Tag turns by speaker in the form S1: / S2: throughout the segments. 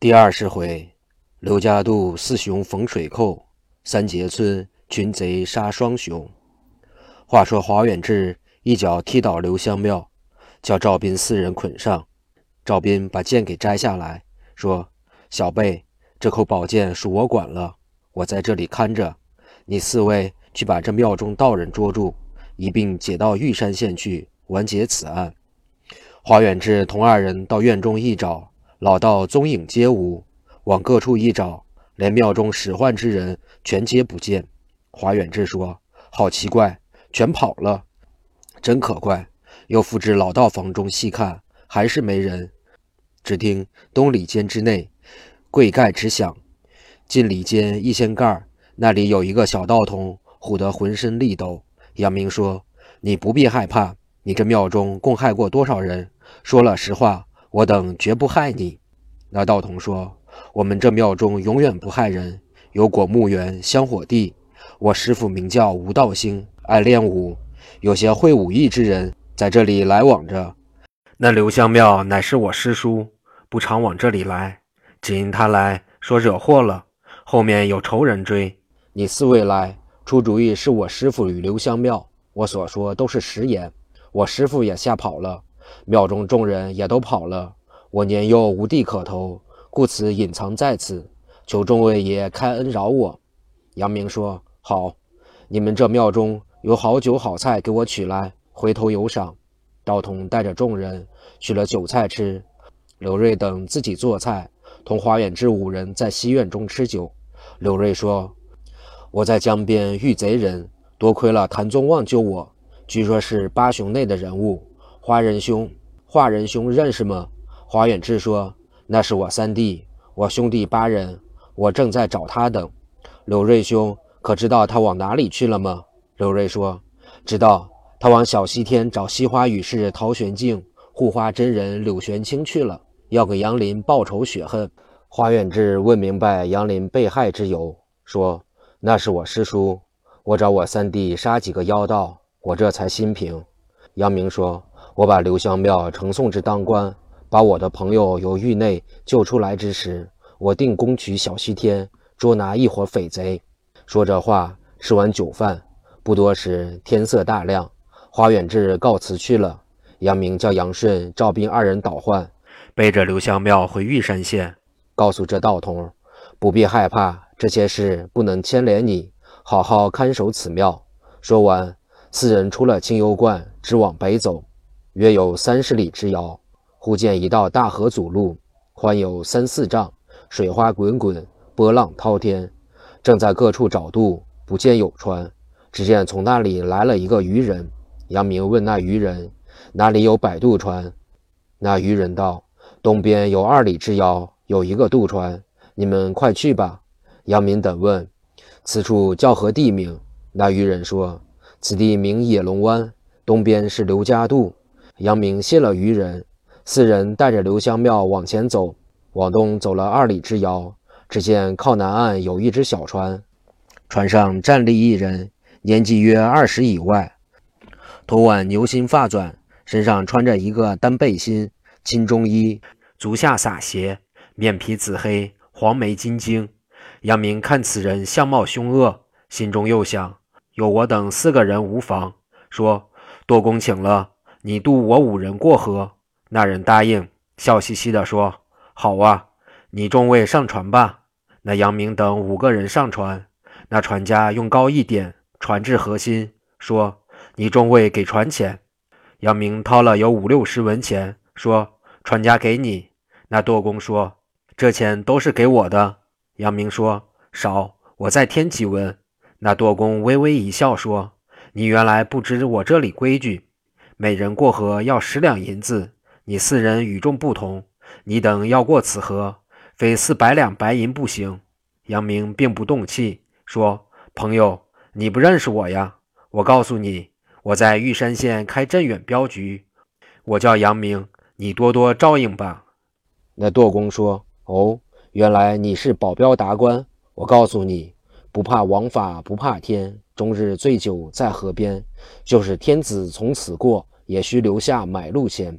S1: 第二十回，刘家渡四雄逢水寇，三杰村群贼杀双雄。话说华远志一脚踢倒刘香庙，叫赵斌四人捆上。赵斌把剑给摘下来，说：“小辈，这口宝剑属我管了，我在这里看着。你四位去把这庙中道人捉住，一并解到玉山县去，完结此案。”华远志同二人到院中一找。老道踪影皆无，往各处一找，连庙中使唤之人全皆不见。华远志说：“好奇怪，全跑了，真可怪。”又复至老道房中细看，还是没人。只听东里间之内，柜盖直响。进里间一掀盖，那里有一个小道童，唬得浑身力抖。杨明说：“你不必害怕，你这庙中共害过多少人？说了实话。”我等绝不害你。那道童说：“我们这庙中永远不害人，有果木园、香火地。我师父名叫吴道兴，爱练武，有些会武艺之人在这里来往着。那刘香庙乃是我师叔，不常往这里来，只因他来说惹祸了，后面有仇人追。你四位来出主意，是我师父与刘香庙。我所说都是实言，我师父也吓跑了。”庙中众人也都跑了，我年幼无地可投，故此隐藏在此，求众位爷开恩饶我。杨明说：“好，你们这庙中有好酒好菜，给我取来，回头有赏。”道童带着众人取了酒菜吃，刘瑞等自己做菜，同华远志五人在西院中吃酒。刘瑞说：“我在江边遇贼人，多亏了谭宗旺救我，据说是八雄内的人物。”华仁兄，华仁兄认识吗？华远志说：“那是我三弟，我兄弟八人，我正在找他等。”刘瑞兄可知道他往哪里去了吗？刘瑞说：“知道，他往小西天找西花雨士陶玄静、护花真人柳玄清去了，要给杨林报仇雪恨。”华远志问明白杨林被害之由，说：“那是我师叔，我找我三弟杀几个妖道，我这才心平。”杨明说。我把刘香庙呈送至当官，把我的朋友由狱内救出来之时，我定攻取小西天，捉拿一伙匪贼。说这话，吃完酒饭，不多时，天色大亮，华远志告辞去了。杨明叫杨顺、赵斌二人倒换，背着刘香庙回玉山县，告诉这道童，不必害怕，这些事不能牵连你，好好看守此庙。说完，四人出了清幽观，直往北走。约有三十里之遥，忽见一道大河阻路，宽有三四丈，水花滚滚，波浪滔天。正在各处找渡，不见有船。只见从那里来了一个渔人。杨明问那渔人：“哪里有摆渡船？”那渔人道：“东边有二里之遥，有一个渡船，你们快去吧。”杨明等问：“此处叫何地名？”那渔人说：“此地名野龙湾，东边是刘家渡。”杨明谢了渔人，四人带着刘香庙往前走，往东走了二里之遥，只见靠南岸有一只小船，船上站立一人，年纪约二十以外，头挽牛心发转，身上穿着一个单背心、青中衣，足下洒鞋，面皮紫黑，黄眉金睛。杨明看此人相貌凶恶，心中又想：有我等四个人无妨，说多公请了。你渡我五人过河，那人答应，笑嘻嘻地说：“好啊，你众位上船吧。”那杨明等五个人上船，那船家用篙一点，船至河心，说：“你众位给船钱。”杨明掏了有五六十文钱，说：“船家给你。”那舵工说：“这钱都是给我的。”杨明说：“少，我再添几文。”那舵工微微一笑，说：“你原来不知我这里规矩。”每人过河要十两银子，你四人与众不同，你等要过此河，非四百两白银不行。杨明并不动气，说：“朋友，你不认识我呀？我告诉你，我在玉山县开镇远镖局，我叫杨明，你多多照应吧。”那舵工说：“哦，原来你是保镖达官。我告诉你，不怕王法，不怕天，终日醉酒在河边，就是天子从此过。”也需留下买路钱。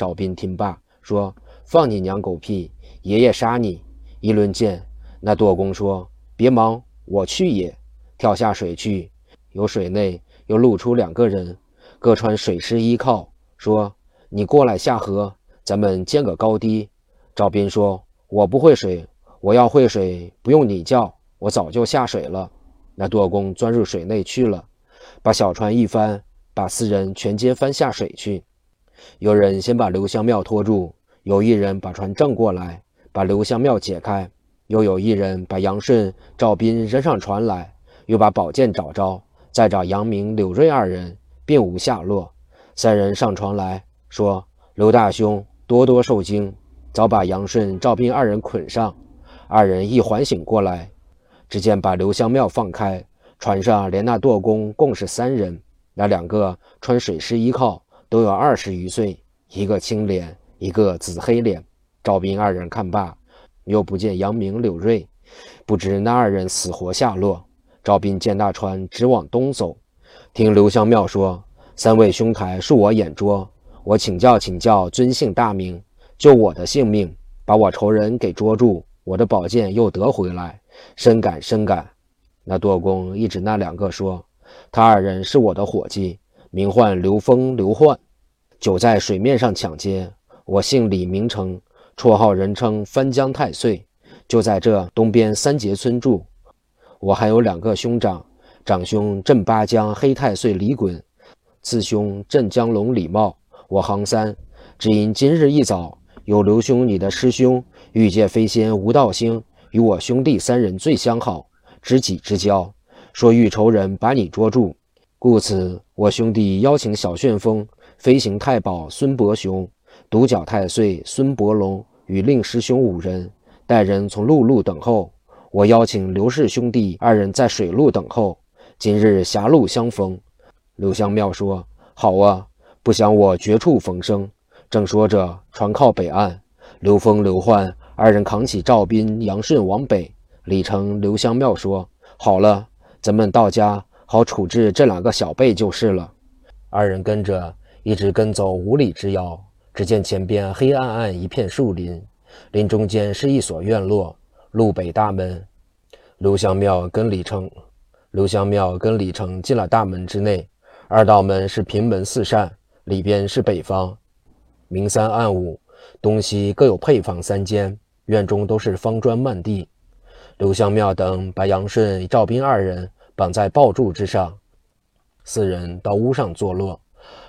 S1: 赵斌听罢说：“放你娘狗屁！爷爷杀你。”一抡剑，那舵工说：“别忙，我去也。”跳下水去，由水内又露出两个人，各穿水师衣靠，说：“你过来下河，咱们见个高低。”赵斌说：“我不会水，我要会水，不用你叫，我早就下水了。”那舵工钻入水内去了，把小船一翻，把四人全皆翻下水去。有人先把刘香庙拖住，有一人把船正过来，把刘香庙解开，又有一人把杨顺、赵斌扔上船来，又把宝剑找着，再找杨明、柳瑞二人，并无下落。三人上船来说：“刘大兄多多受惊。”早把杨顺、赵斌二人捆上，二人一缓醒过来，只见把刘香庙放开，船上连那舵工共是三人，那两个穿水师衣靠，都有二十余岁，一个青脸，一个紫黑脸。赵斌二人看罢，又不见杨明、柳瑞，不知那二人死活下落。赵斌见大船直往东走，听刘香庙说：“三位兄台恕我眼拙，我请教请教尊姓大名。”救我的性命，把我仇人给捉住，我的宝剑又得回来，深感深感。那舵工一指那两个说：“他二人是我的伙计，名唤刘峰、刘焕，久在水面上抢劫。我姓李，名成，绰号人称翻江太岁，就在这东边三杰村住。我还有两个兄长，长兄镇八江黑太岁李衮，次兄镇江龙李茂。我行三，只因今日一早。”有刘兄，你的师兄玉界飞仙吴道星与我兄弟三人最相好，知己之交。说欲仇人把你捉住，故此我兄弟邀请小旋风、飞行太保孙伯雄、独角太岁孙伯龙与令师兄五人，带人从陆路等候。我邀请刘氏兄弟二人在水路等候，今日狭路相逢。刘香庙说：“好啊，不想我绝处逢生。”正说着，船靠北岸，刘峰、刘焕二人扛起赵斌、杨顺往北。李成、刘香庙说：“好了，咱们到家好处置这两个小辈就是了。”二人跟着，一直跟走五里之遥，只见前边黑暗暗一片树林，林中间是一所院落，路北大门。刘香庙跟李成，刘香庙跟李成进了大门之内，二道门是平门四扇，里边是北方。明三暗五，东西各有配房三间，院中都是方砖漫地。刘香庙等把杨顺、赵斌二人绑在抱柱之上，四人到屋上坐落。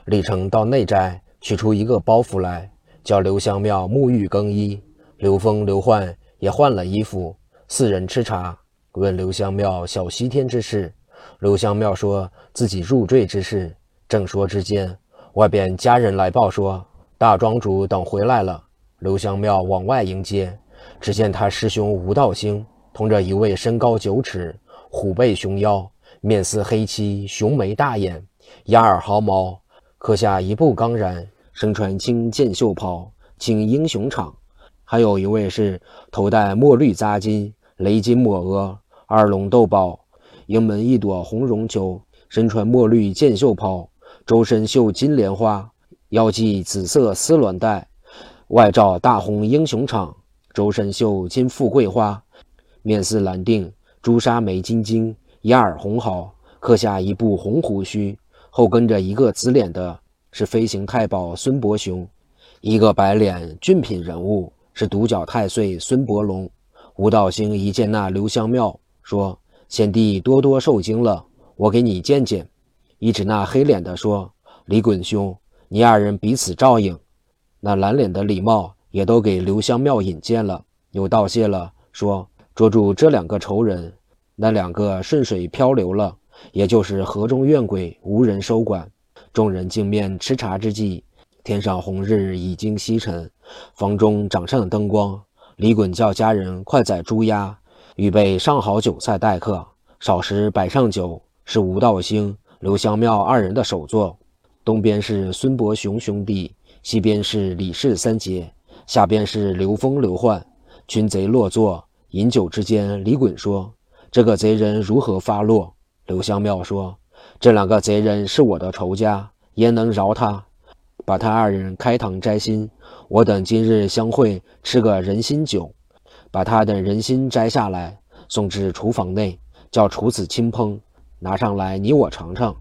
S1: 李成到内宅取出一个包袱来，叫刘香庙沐浴更衣。刘峰、刘焕也换了衣服，四人吃茶，问刘香庙小西天之事。刘香庙说自己入赘之事。正说之间，外边家人来报说。大庄主等回来了，刘香庙往外迎接，只见他师兄吴道兴同着一位身高九尺、虎背熊腰、面似黑漆、雄眉大眼、压耳毫毛，刻下一步钢然，身穿青箭袖袍、青英雄场；还有一位是头戴墨绿扎金、雷金抹额、二龙斗宝，迎门一朵红绒球，身穿墨绿箭袖袍，周身绣金莲花。腰系紫色丝鸾带，外罩大红英雄氅，周身绣金富贵花，面似蓝靛，朱砂眉晶晶，压耳红毫，刻下一部红胡须，后跟着一个紫脸的，是飞行太保孙伯雄；一个白脸俊品人物，是独角太岁孙伯龙。吴道星一见那刘香庙，说：“贤弟多多受惊了，我给你见见。”一指那黑脸的说：“李衮兄。”你二人彼此照应，那蓝脸的李茂也都给刘香庙引荐了，又道谢了，说捉住这两个仇人，那两个顺水漂流了，也就是河中怨鬼，无人收管。众人镜面吃茶之际，天上红日已经西沉，房中掌上灯光。李衮叫家人快宰猪鸭，预备上好酒菜待客，少时摆上酒，是吴道兴、刘香庙二人的首座。东边是孙伯雄兄弟，西边是李氏三杰，下边是刘峰、刘焕。群贼落座，饮酒之间，李衮说：“这个贼人如何发落？”刘香庙说：“这两个贼人是我的仇家，焉能饶他？把他二人开膛摘心。我等今日相会，吃个人心酒，把他的人心摘下来，送至厨房内，叫厨子亲烹，拿上来你我尝尝。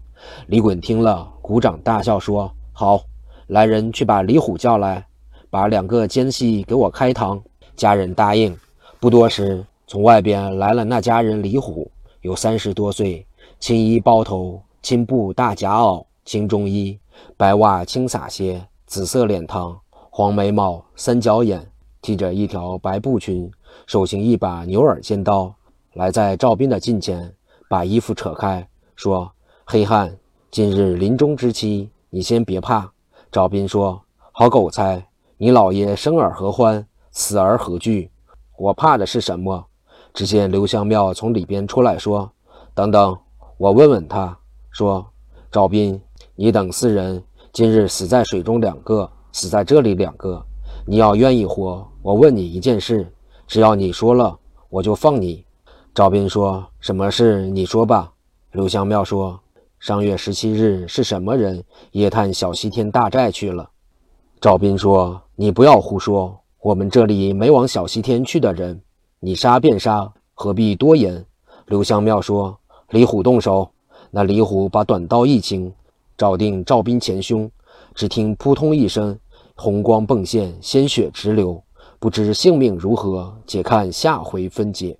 S1: 李衮听了，鼓掌大笑，说：“好，来人去把李虎叫来，把两个奸细给我开膛。”家人答应。不多时，从外边来了那家人李虎，有三十多岁，青衣包头，青布大夹袄，青中衣，白袜轻洒些，紫色脸膛，黄眉毛，三角眼，提着一条白布裙，手行一把牛耳尖刀，来在赵斌的近前，把衣服扯开，说：“黑汉，今日临终之期，你先别怕。”赵斌说：“好狗才，你老爷生而何欢，死而何惧？”我怕的是什么？只见刘香庙从里边出来，说：“等等，我问问他。”说：“赵斌，你等四人今日死在水中两个，死在这里两个。你要愿意活，我问你一件事，只要你说了，我就放你。”赵斌说：“什么事？你说吧。”刘香庙说：“上月十七日是什么人夜探小西天大寨去了？”赵斌说：“你不要胡说。”我们这里没往小西天去的人，你杀便杀，何必多言？刘香庙说：“李虎动手。”那李虎把短刀一擎，照定赵斌前胸，只听扑通一声，红光迸现，鲜血直流。不知性命如何，且看下回分解。